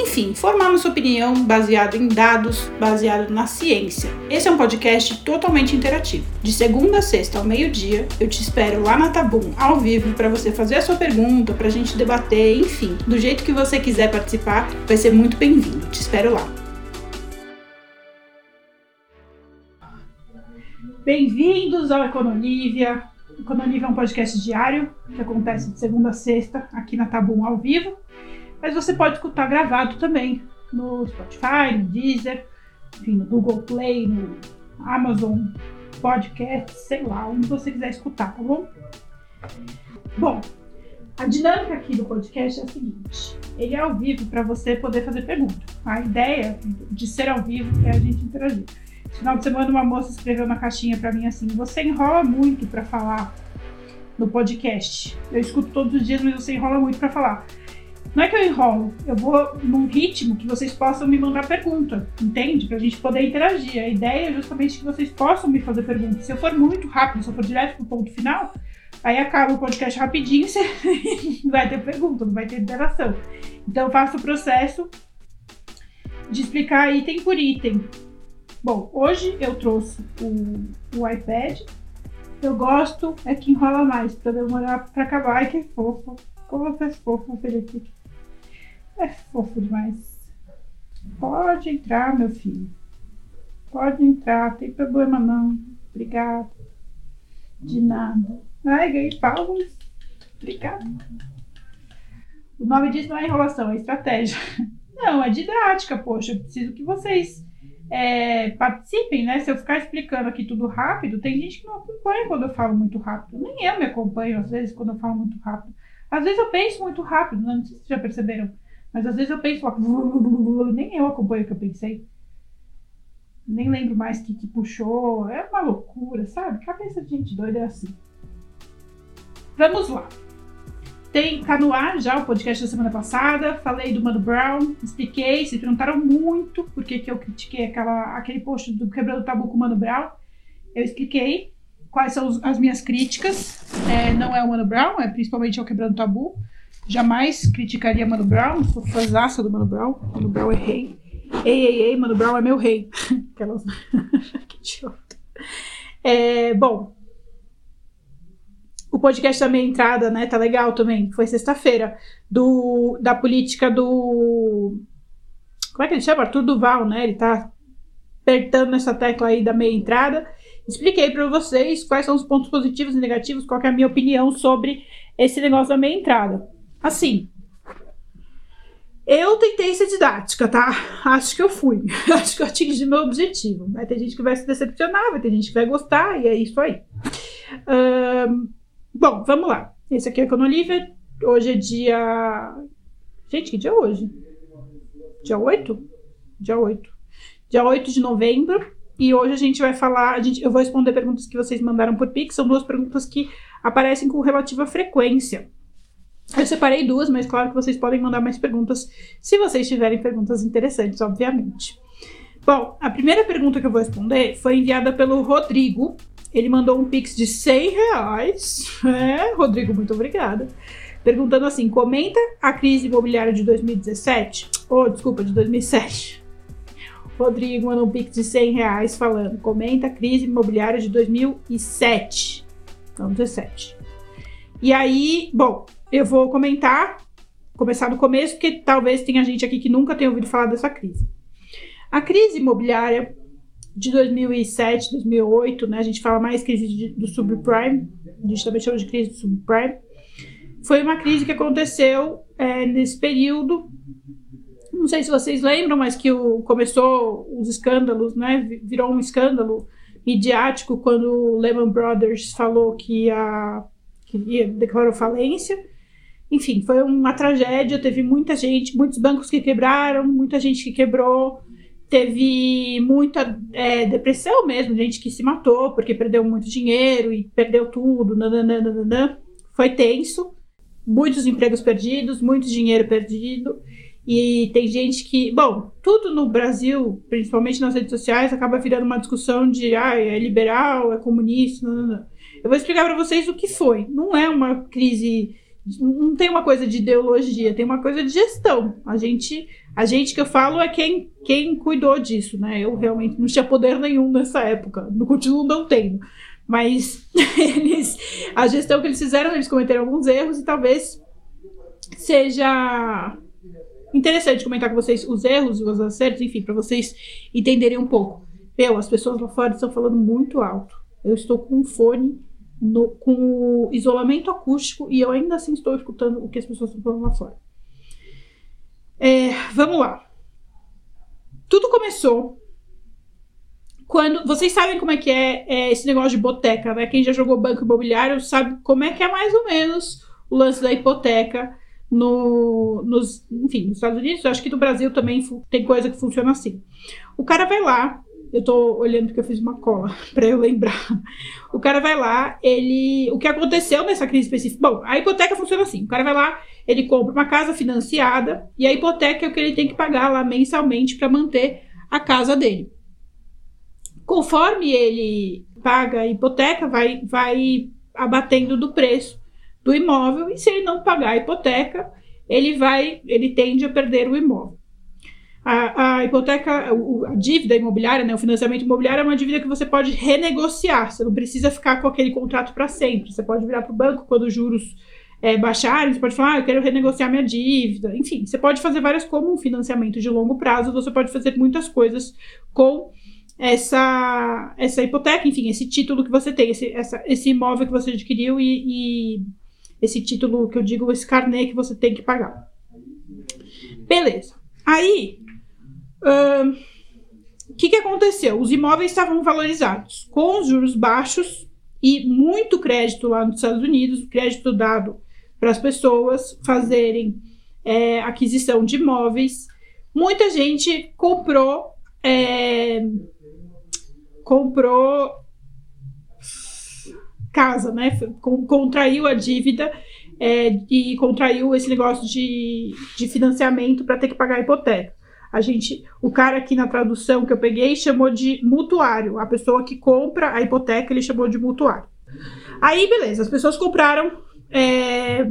enfim, formar nossa opinião baseado em dados, baseado na ciência. Esse é um podcast totalmente interativo. De segunda a sexta ao meio-dia, eu te espero lá na Tabum, ao vivo, para você fazer a sua pergunta, para a gente debater, enfim, do jeito que você quiser participar, vai ser muito bem-vindo. Te espero lá. Bem-vindos ao Econolívia. Econolívia é um podcast diário que acontece de segunda a sexta aqui na Tabum ao vivo. Mas você pode escutar gravado também no Spotify, no Deezer, enfim, no Google Play, no Amazon Podcast, sei lá, onde você quiser escutar, tá bom? Bom, a dinâmica aqui do podcast é a seguinte: ele é ao vivo para você poder fazer pergunta. A ideia de ser ao vivo é a gente interagir. No final de semana, uma moça escreveu na caixinha para mim assim: você enrola muito para falar no podcast. Eu escuto todos os dias, mas você enrola muito para falar. Não é que eu enrolo, eu vou num ritmo que vocês possam me mandar pergunta, entende? Pra gente poder interagir. A ideia é justamente que vocês possam me fazer perguntas. Se eu for muito rápido, se eu for direto pro ponto final, aí acaba o podcast rapidinho e você vai ter pergunta, não vai ter interação. Então eu faço o processo de explicar item por item. Bom, hoje eu trouxe o, o iPad. Eu gosto é que enrola mais, pra demorar pra acabar. Ai, que fofo. Como você é fofo, Felipe. É fofo demais. Pode entrar, meu filho. Pode entrar, tem problema não. Obrigada. De nada. Ai, ganhei palmas. Obrigada. O nome disso não é enrolação, é estratégia. Não, é didática, poxa. Eu preciso que vocês é, participem, né? Se eu ficar explicando aqui tudo rápido, tem gente que não acompanha quando eu falo muito rápido. Nem eu me acompanho, às vezes, quando eu falo muito rápido. Às vezes eu penso muito rápido, não sei se vocês já perceberam. Mas às vezes eu penso, nem eu acompanho o que eu pensei. Nem lembro mais o que, que puxou. É uma loucura, sabe? Cabeça de gente doida é assim. Vamos lá. Tem, tá no ar já o podcast da semana passada. Falei do Mano Brown, expliquei. Se perguntaram muito por que, que eu critiquei aquela, aquele post do Quebrando o Tabu com o Mano Brown. Eu expliquei quais são as minhas críticas. É, não é o Mano Brown, é principalmente ao Quebrando o Tabu. Jamais criticaria Mano Brown, sou fãzaça do Mano Brown. Mano Brown é rei. Ei, ei, ei, Mano Brown é meu rei. Aquelas. que idiota. É, bom. O podcast da minha entrada, né? Tá legal também. Foi sexta-feira. Do, da política do. Como é que ele chama? Arthur Duval, né? Ele tá apertando essa tecla aí da meia entrada. Expliquei para vocês quais são os pontos positivos e negativos, qual é a minha opinião sobre esse negócio da meia entrada. Assim, eu tentei ser didática, tá? Acho que eu fui. Acho que eu atingi meu objetivo. Vai ter gente que vai se decepcionar, vai ter gente que vai gostar, e é isso aí. Um, bom, vamos lá. Esse aqui é o Econolívia. Hoje é dia. Gente, que dia é hoje? Dia 8? Dia 8. Dia 8 de novembro. E hoje a gente vai falar. A gente, eu vou responder perguntas que vocês mandaram por Pix. São duas perguntas que aparecem com relativa frequência. Eu separei duas, mas claro que vocês podem mandar mais perguntas se vocês tiverem perguntas interessantes, obviamente. Bom, a primeira pergunta que eu vou responder foi enviada pelo Rodrigo. Ele mandou um pix de 100 reais. É, Rodrigo, muito obrigada. Perguntando assim: comenta a crise imobiliária de 2017? Ou, oh, desculpa, de 2007. Rodrigo mandou um pix de 100 reais falando: comenta a crise imobiliária de 2007. Não, 17. E aí, bom, eu vou comentar, começar do começo, porque talvez tenha gente aqui que nunca tenha ouvido falar dessa crise. A crise imobiliária de 2007, 2008, né? A gente fala mais crise de, do subprime, a gente também chama de crise do subprime. Foi uma crise que aconteceu é, nesse período. Não sei se vocês lembram, mas que o, começou os escândalos, né? Virou um escândalo midiático quando o Lehman Brothers falou que, ia, que declarou falência. Enfim, foi uma tragédia. Teve muita gente, muitos bancos que quebraram, muita gente que quebrou. teve muita é, depressão mesmo, gente que se matou porque perdeu muito dinheiro e perdeu tudo, nananana. foi tenso, muitos empregos perdidos, muito dinheiro perdido. E tem gente que, bom, tudo no Brasil, principalmente nas redes sociais, acaba virando uma discussão de ah, é liberal, é comunista. Eu vou explicar para vocês o que foi. Não é uma crise, não tem uma coisa de ideologia, tem uma coisa de gestão. A gente, a gente que eu falo é quem, quem cuidou disso, né? Eu realmente não tinha poder nenhum nessa época, não continuo não tendo. Mas eles, a gestão que eles fizeram, eles cometeram alguns erros e talvez seja interessante comentar com vocês os erros os acertos, enfim, para vocês entenderem um pouco. Meu, as pessoas lá fora estão falando muito alto. Eu estou com um fone no, com o isolamento acústico e eu ainda assim estou escutando o que as pessoas estão falando lá fora. É, vamos lá. Tudo começou quando. Vocês sabem como é que é, é, esse negócio de hipoteca, né? Quem já jogou banco imobiliário sabe como é que é mais ou menos o lance da hipoteca no, nos, enfim, nos Estados Unidos, acho que no Brasil também tem coisa que funciona assim. O cara vai lá, eu tô olhando porque eu fiz uma cola para eu lembrar. O cara vai lá, ele, o que aconteceu nessa crise específica? Bom, a hipoteca funciona assim. O cara vai lá, ele compra uma casa financiada e a hipoteca é o que ele tem que pagar lá mensalmente para manter a casa dele. Conforme ele paga a hipoteca, vai vai abatendo do preço do imóvel e se ele não pagar a hipoteca, ele vai, ele tende a perder o imóvel. A, a hipoteca, a dívida imobiliária, né, o financiamento imobiliário é uma dívida que você pode renegociar. Você não precisa ficar com aquele contrato para sempre. Você pode virar para o banco quando os juros é, baixarem. Você pode falar, ah, eu quero renegociar minha dívida. Enfim, você pode fazer várias como um financiamento de longo prazo. Você pode fazer muitas coisas com essa essa hipoteca, enfim, esse título que você tem, esse, essa, esse imóvel que você adquiriu e, e esse título que eu digo, esse carnê que você tem que pagar. Beleza. Aí, o que, que aconteceu? Os imóveis estavam valorizados com os juros baixos e muito crédito lá nos Estados Unidos, crédito dado para as pessoas fazerem é, aquisição de imóveis. Muita gente comprou é, comprou casa, né? Contraiu a dívida é, e contraiu esse negócio de, de financiamento para ter que pagar a hipoteca. A gente, o cara aqui na tradução que eu peguei chamou de mutuário. A pessoa que compra a hipoteca ele chamou de mutuário. Aí, beleza, as pessoas compraram. É,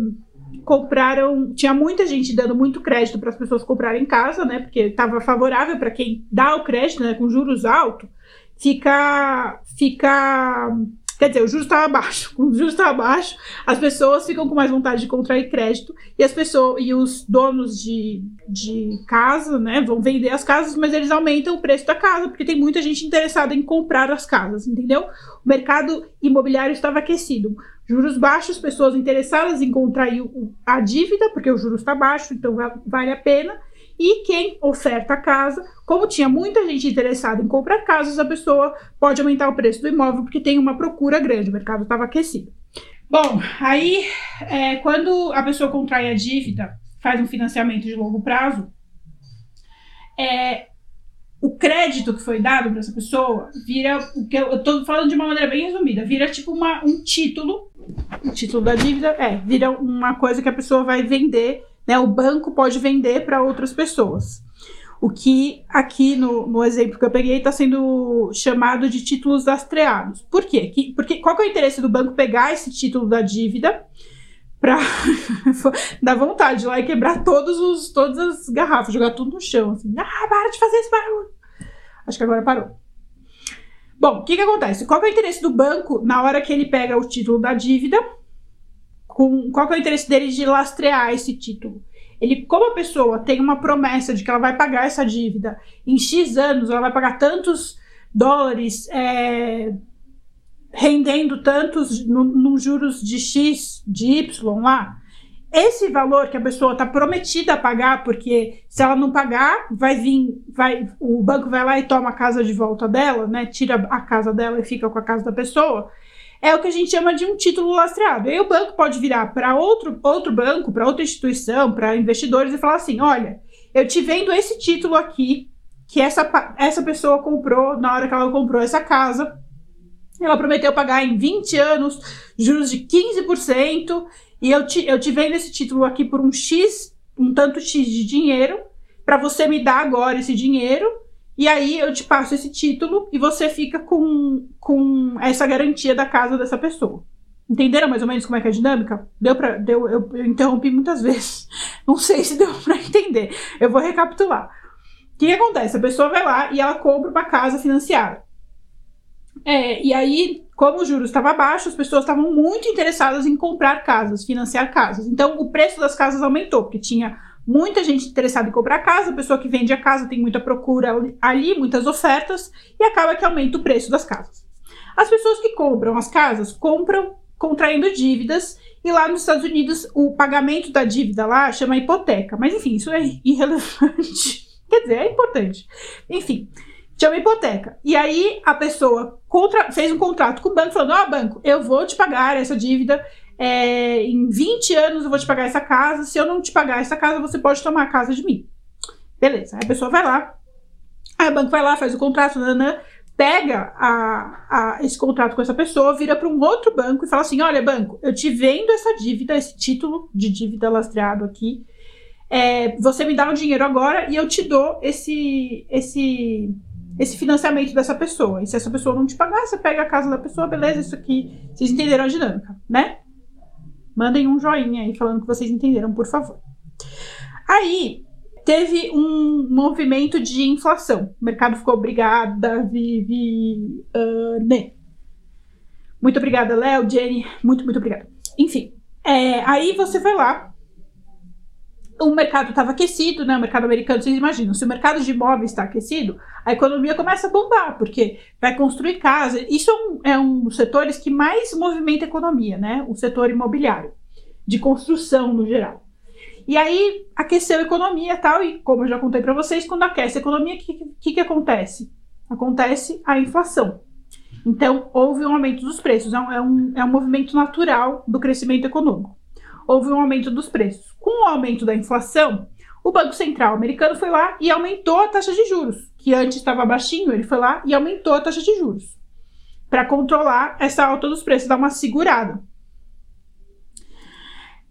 compraram. Tinha muita gente dando muito crédito para as pessoas comprarem casa, né? Porque estava favorável para quem dá o crédito, né? Com juros altos, fica. fica Quer dizer, o juros estava baixo. Com o juros estava baixo, as pessoas ficam com mais vontade de contrair crédito e as pessoas e os donos de, de casa, né, vão vender as casas, mas eles aumentam o preço da casa porque tem muita gente interessada em comprar as casas, entendeu? O mercado imobiliário estava aquecido. Juros baixos, pessoas interessadas em contrair a dívida, porque o juros está baixo, então vale a pena. E quem oferta a casa, como tinha muita gente interessada em comprar casas, a pessoa pode aumentar o preço do imóvel porque tem uma procura grande, o mercado estava aquecido. Bom, aí é, quando a pessoa contrai a dívida, faz um financiamento de longo prazo, é, o crédito que foi dado para essa pessoa vira o que eu estou falando de uma maneira bem resumida, vira tipo uma, um título, o título da dívida é vira uma coisa que a pessoa vai vender né? O banco pode vender para outras pessoas. O que aqui no, no exemplo que eu peguei está sendo chamado de títulos lastreados. Por quê? Que, porque, qual que é o interesse do banco pegar esse título da dívida para dar vontade de lá e quebrar todos os, todas as garrafas, jogar tudo no chão. Assim, ah, para de fazer esse barulho. Acho que agora parou. Bom, o que, que acontece? Qual que é o interesse do banco na hora que ele pega o título da dívida? Com qual é o interesse dele de lastrear esse título? Ele, como a pessoa tem uma promessa de que ela vai pagar essa dívida em X anos, ela vai pagar tantos dólares, é, rendendo tantos no, no, juros de X, de Y lá, esse valor que a pessoa está prometida a pagar, porque se ela não pagar, vai vir, vai, o banco vai lá e toma a casa de volta dela, né? Tira a casa dela e fica com a casa da pessoa é o que a gente chama de um título lastreado. Aí o banco pode virar para outro, outro banco, para outra instituição, para investidores e falar assim: olha, eu te vendo esse título aqui que essa, essa pessoa comprou na hora que ela comprou essa casa. Ela prometeu pagar em 20 anos juros de 15%, e eu te, eu te vendo esse título aqui por um X, um tanto X de dinheiro, para você me dar agora esse dinheiro, e aí eu te passo esse título e você fica com, com essa garantia da casa dessa pessoa. Entenderam mais ou menos como é que é a dinâmica? Deu para deu, eu, eu, interrompi muitas vezes. Não sei se deu para entender. Eu vou recapitular. O que, que, acontece? A pessoa vai lá e ela compra uma casa financiada. É, e aí, como o juros estava baixo, as pessoas estavam muito interessadas em comprar casas, financiar casas. Então, o preço das casas aumentou, porque tinha muita gente interessada em comprar casa, a pessoa que vende a casa tem muita procura ali, muitas ofertas, e acaba que aumenta o preço das casas. As pessoas que compram as casas compram contraindo dívidas, e lá nos Estados Unidos o pagamento da dívida lá chama hipoteca. Mas enfim, isso é irrelevante. Quer dizer, é importante. Enfim, chama hipoteca. E aí a pessoa contra, fez um contrato com o banco falando: Ó, oh, banco, eu vou te pagar essa dívida. É, em 20 anos eu vou te pagar essa casa. Se eu não te pagar essa casa, você pode tomar a casa de mim. Beleza. Aí a pessoa vai lá. Aí o banco vai lá, faz o contrato, nanã, pega a, a, esse contrato com essa pessoa, vira para um outro banco e fala assim: olha, banco, eu te vendo essa dívida, esse título de dívida lastreado aqui. É, você me dá o dinheiro agora e eu te dou esse, esse, esse financiamento dessa pessoa. E se essa pessoa não te pagar, você pega a casa da pessoa, beleza, isso aqui. Vocês entenderam a dinâmica, né? Mandem um joinha aí falando que vocês entenderam, por favor. Aí, teve um movimento de inflação. O mercado ficou obrigada, Viviane. Muito obrigada, Léo, Jenny. Muito, muito obrigada. Enfim, é, aí você vai lá. O mercado estava aquecido, né? O mercado americano, vocês imaginam, se o mercado de imóveis está aquecido, a economia começa a bombar, porque vai construir casa. Isso é um, é um dos setores que mais movimenta a economia, né? O setor imobiliário, de construção no geral. E aí aqueceu a economia tal, e como eu já contei para vocês, quando aquece a economia, o que, que, que acontece? Acontece a inflação. Então, houve um aumento dos preços, é um, é um, é um movimento natural do crescimento econômico. Houve um aumento dos preços. Com o aumento da inflação, o Banco Central americano foi lá e aumentou a taxa de juros, que antes estava baixinho, ele foi lá e aumentou a taxa de juros para controlar essa alta dos preços, dar uma segurada.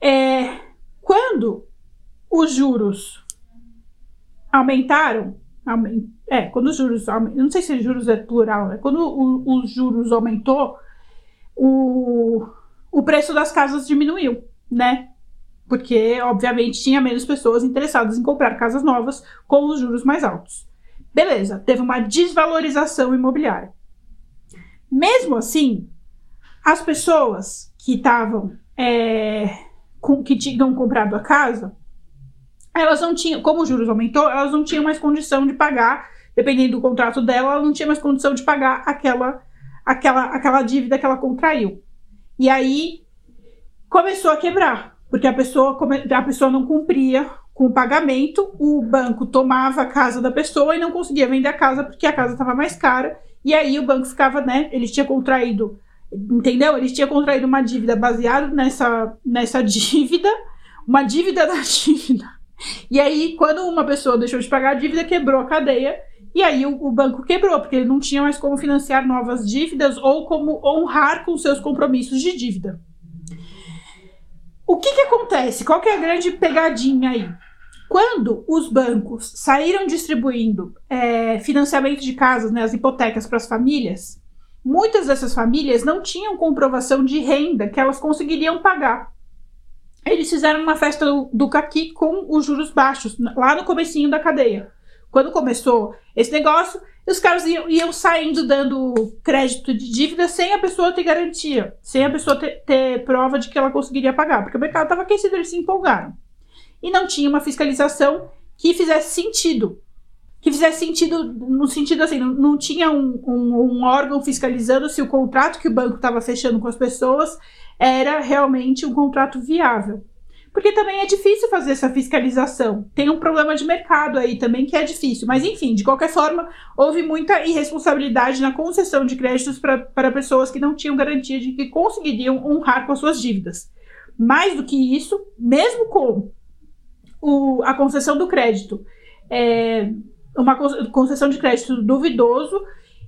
É, quando os juros aumentaram, é, quando os juros, não sei se juros é plural, né? quando os juros aumentou, o, o preço das casas diminuiu, né? Porque, obviamente, tinha menos pessoas interessadas em comprar casas novas com os juros mais altos. Beleza, teve uma desvalorização imobiliária. Mesmo assim, as pessoas que estavam, é, que tinham comprado a casa, elas não tinham, como os juros aumentou, elas não tinham mais condição de pagar, dependendo do contrato dela, ela não tinha mais condição de pagar aquela, aquela, aquela dívida que ela contraiu. E aí começou a quebrar, porque a pessoa, a pessoa não cumpria com o pagamento, o banco tomava a casa da pessoa e não conseguia vender a casa porque a casa estava mais cara. E aí o banco ficava, né? Ele tinha contraído, entendeu? Ele tinha contraído uma dívida baseada nessa, nessa dívida, uma dívida da dívida e aí, quando uma pessoa deixou de pagar a dívida, quebrou a cadeia. E aí o, o, banco quebrou, porque ele não tinha mais como financiar novas dívidas ou como honrar com seus compromissos de dívida. O que, que acontece? Qual que é a grande pegadinha aí? Quando os bancos saíram distribuindo é, financiamento de casas, né, as hipotecas para as famílias, muitas dessas famílias não tinham comprovação de renda que elas conseguiriam pagar eles fizeram uma festa do, do caqui com os juros baixos, lá no comecinho da cadeia. Quando começou esse negócio, os caras iam, iam saindo dando crédito de dívida sem a pessoa ter garantia, sem a pessoa ter, ter prova de que ela conseguiria pagar, porque o mercado estava aquecido, eles se empolgaram. E não tinha uma fiscalização que fizesse sentido. Que fizesse sentido no sentido assim, não, não tinha um, um, um órgão fiscalizando se o contrato que o banco estava fechando com as pessoas era realmente um contrato viável. Porque também é difícil fazer essa fiscalização. Tem um problema de mercado aí também que é difícil. Mas, enfim, de qualquer forma, houve muita irresponsabilidade na concessão de créditos para pessoas que não tinham garantia de que conseguiriam honrar com as suas dívidas. Mais do que isso, mesmo com o, a concessão do crédito, é, uma concessão de crédito duvidoso.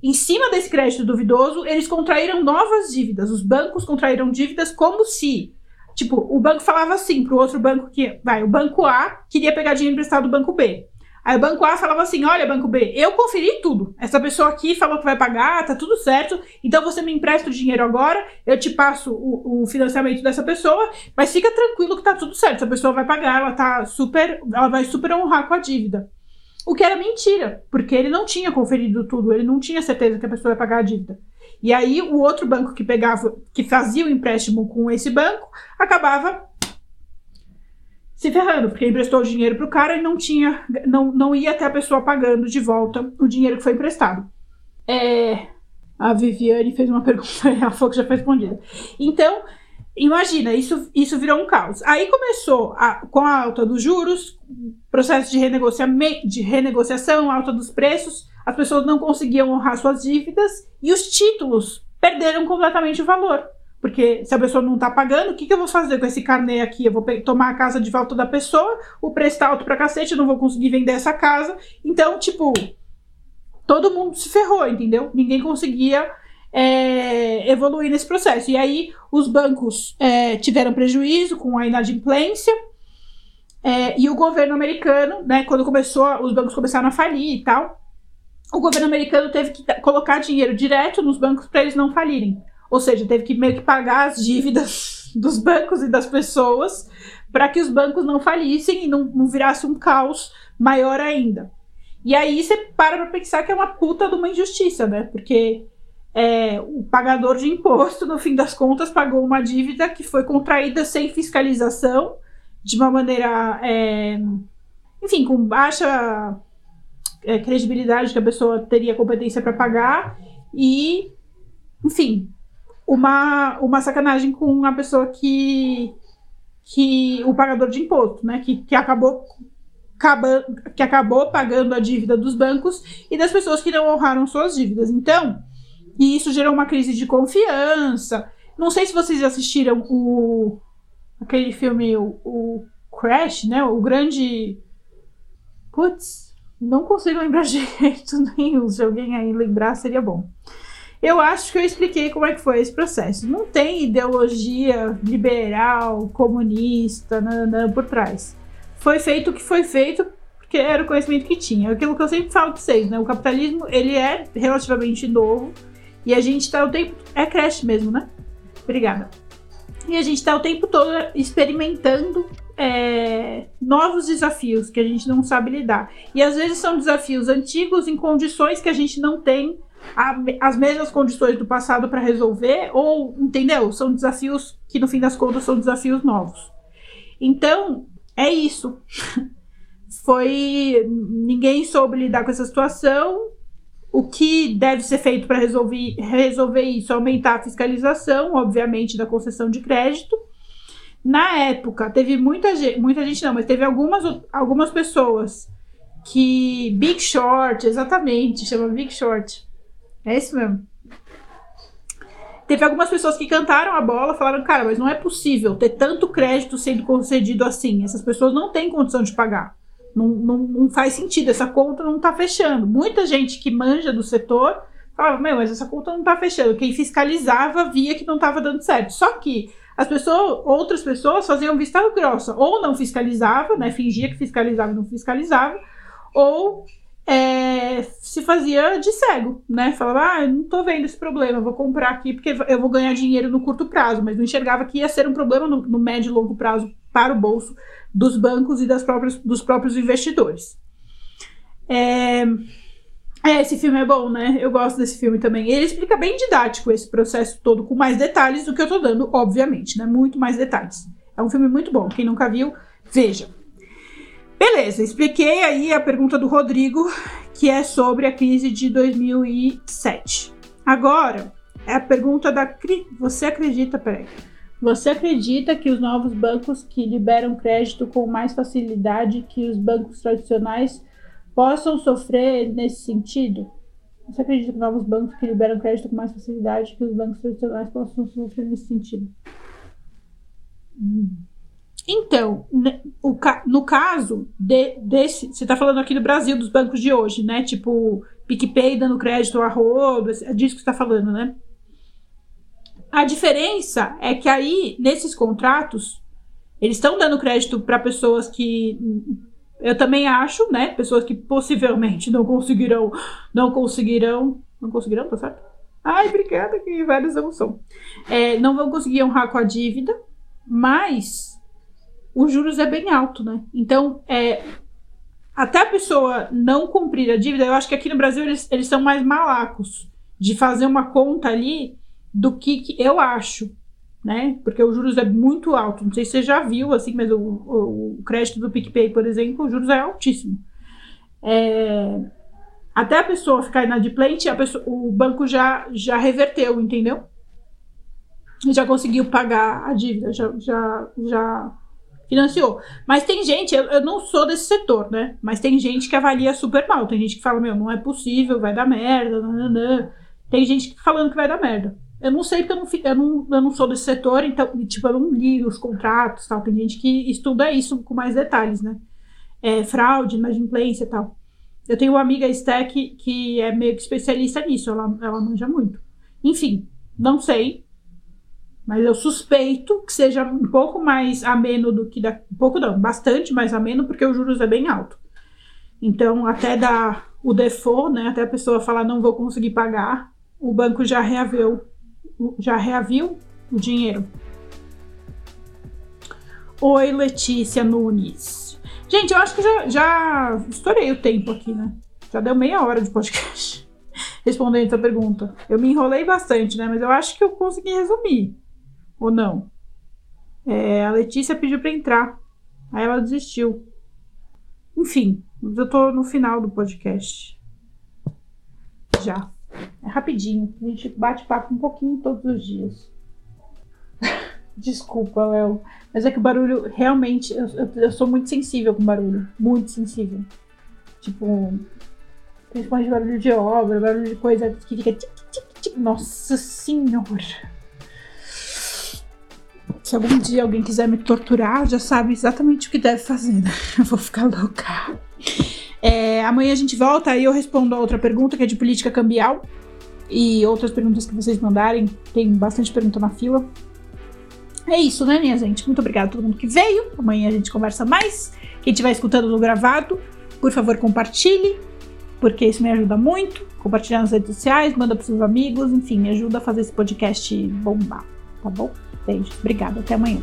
Em cima desse crédito duvidoso, eles contraíram novas dívidas. Os bancos contraíram dívidas como se Tipo, o banco falava assim pro outro banco que. Vai, o banco A queria pegar dinheiro emprestado do banco B. Aí o banco A falava assim: olha, banco B, eu conferi tudo. Essa pessoa aqui falou que vai pagar, tá tudo certo. Então você me empresta o dinheiro agora, eu te passo o, o, financiamento dessa pessoa, mas fica tranquilo que tá tudo certo. Essa pessoa vai pagar, ela tá super. Ela vai super honrar com a dívida. O que era mentira, porque ele não tinha conferido tudo, ele não tinha certeza que a pessoa ia pagar a dívida. E aí o outro banco que pegava, que fazia o empréstimo com esse banco, acabava se ferrando, porque emprestou dinheiro para o cara e não tinha, não, não ia até a pessoa pagando de volta o dinheiro que foi emprestado. É, a Viviane fez uma pergunta, ela falou que já foi respondida. Então, imagina, isso, isso virou um caos. Aí começou a, com a alta dos juros, processo de, renegocia de renegociação, alta dos preços, as pessoas não conseguiam honrar suas dívidas e os títulos perderam completamente o valor. Porque se a pessoa não está pagando, o que, que, eu vou fazer com esse carnê aqui? Eu vou tomar a casa de volta da pessoa, o preço está alto pra cacete, eu não vou conseguir vender essa casa. Então, tipo, todo mundo se ferrou, entendeu? Ninguém conseguia é, evoluir nesse processo. E aí, os bancos é, tiveram prejuízo com a inadimplência. É, e o governo americano, né, quando começou, os bancos começaram a falir e tal, o governo americano teve que colocar dinheiro direto nos bancos para eles não falirem. Ou seja, teve que meio que pagar as dívidas dos bancos e das pessoas para que os bancos não falissem e não, não virasse um caos maior ainda. E aí você para para pensar que é uma puta de uma injustiça, né? Porque é, o pagador de imposto, no fim das contas, pagou uma dívida que foi contraída sem fiscalização, de uma maneira, é, enfim, com baixa é, credibilidade que a pessoa teria competência para pagar e, enfim, uma, uma sacanagem com a pessoa que, que o pagador de imposto, né, que, que acabou que acabou pagando a dívida dos bancos e das pessoas que não honraram suas dívidas. Então, e isso gerou uma crise de confiança. Não sei se vocês assistiram o aquele filme o, o Crash, né? O grande Putz, não consigo lembrar de jeito nenhum. Se alguém aí lembrar, seria bom. Eu acho que eu expliquei como é que foi esse processo. Não tem ideologia liberal, comunista, nanã, por trás. Foi feito o que foi feito porque era o conhecimento que tinha. Aquilo que eu sempre falo para vocês, né? O capitalismo, ele é relativamente novo e a gente está o tempo... É creche mesmo, né? Obrigada. E a gente está o tempo todo experimentando é, novos desafios que a gente não sabe lidar. E às vezes são desafios antigos em condições que a gente não tem a, as mesmas condições do passado para resolver, ou, entendeu? São desafios que no fim das contas são desafios novos. Então, é isso. Foi. Ninguém soube lidar com essa situação. O que deve ser feito para resolver, resolver isso? Aumentar a fiscalização, obviamente, da concessão de crédito na época, teve muita gente, muita gente não, mas teve algumas, algumas pessoas que. Big Short, exatamente, chama Big Short. É isso mesmo. Teve algumas pessoas que cantaram a bola, falaram, cara, mas não é possível ter tanto crédito sendo concedido assim. Essas pessoas não têm condição de pagar. Não, não, não faz sentido, essa conta não tá fechando. Muita gente que manja do setor falava, meu, mas essa conta não tá fechando. Quem fiscalizava via que não tava dando certo. Só que as pessoas, outras pessoas faziam vista grossa, ou não fiscalizava, né, fingia que fiscalizava e não fiscalizava, ou é, se fazia de cego, né? Falava, ah, eu não tô vendo esse problema, vou comprar aqui porque eu vou ganhar dinheiro no curto prazo, mas não enxergava que ia ser um problema no, no médio e longo prazo para o bolso dos bancos e das próprias, dos próprios investidores. É, é, esse filme é bom, né? Eu gosto desse filme também. Ele explica bem didático esse processo todo, com mais detalhes do que eu tô dando, obviamente, né? Muito mais detalhes. É um filme muito bom. Quem nunca viu, veja. Beleza, expliquei aí a pergunta do Rodrigo, que é sobre a crise de 2007. Agora, é a pergunta da. Você acredita, peraí. Você acredita que os novos bancos que liberam crédito com mais facilidade que os bancos tradicionais possam sofrer nesse sentido? Você acredita que novos bancos que liberam crédito com mais facilidade que os bancos tradicionais possam sofrer nesse sentido? Hum. Então, o, no caso de, desse, você está falando aqui do Brasil, dos bancos de hoje, né? Tipo, PicPay dando crédito a rodo, é disso que você está falando, né? A diferença é que aí, nesses contratos, eles estão dando crédito para pessoas que eu também acho, né? Pessoas que possivelmente não conseguirão, não conseguirão, não conseguirão, tá certo? Ai, obrigada, que eu sou. É, não vão conseguir honrar com a dívida, mas os juros é bem alto, né? Então, é, até a pessoa não cumprir a dívida, eu acho que aqui no Brasil eles, eles são mais malacos de fazer uma conta ali do que, que eu acho, né? Porque os juros é muito alto. Não sei se você já viu, assim, mas o, o, o crédito do PicPay, por exemplo, os juros é altíssimo. É, até a pessoa ficar inadimplente, a pessoa, o banco já, já reverteu, entendeu? Já conseguiu pagar a dívida, já, já, já financiou. Mas tem gente, eu, eu não sou desse setor, né? Mas tem gente que avalia super mal. Tem gente que fala, meu, não é possível, vai dar merda, nananã. Tem gente falando que vai dar merda. Eu não sei porque eu não, eu não, eu não sou desse setor, então, tipo, eu não li os contratos tal. Tem gente que estuda isso com mais detalhes, né? É, fraude, inadimplência e tal. Eu tenho uma amiga Stack que é meio que especialista nisso, ela, ela manja muito. Enfim, não sei, mas eu suspeito que seja um pouco mais ameno do que da. Um pouco não, bastante mais ameno, porque os juros é bem alto. Então, até dar o default, né? Até a pessoa falar não vou conseguir pagar, o banco já reaviu, já reaviu o dinheiro. Oi, Letícia Nunes. Gente, eu acho que já, já estourei o tempo aqui, né? Já deu meia hora de podcast respondendo essa pergunta. Eu me enrolei bastante, né? Mas eu acho que eu consegui resumir. Ou não? É, a Letícia pediu para entrar. Aí ela desistiu. Enfim, eu tô no final do podcast. Já. É rapidinho. A gente bate papo um pouquinho todos os dias. Desculpa, Léo. Mas é que o barulho realmente. Eu, eu, eu, sou muito sensível com barulho. Muito sensível. Tipo. Principalmente barulho de obra, barulho de coisa que fica. Tic, tic, tic. Nossa Senhora. Se algum dia alguém quiser me torturar, já sabe exatamente o que deve fazer, né? Eu vou ficar louca. É, amanhã a gente volta e eu respondo a outra pergunta, que é de política cambial. E outras perguntas que vocês mandarem. Tem bastante pergunta na fila. É isso, né, minha gente? Muito obrigada a todo mundo que veio. Amanhã a gente conversa mais. Quem estiver escutando no gravado, por favor, compartilhe, porque isso me ajuda muito. Compartilhar nas redes sociais, manda para seus amigos, enfim, me ajuda a fazer esse podcast bombar, tá bom? Beijos, obrigada, até amanhã.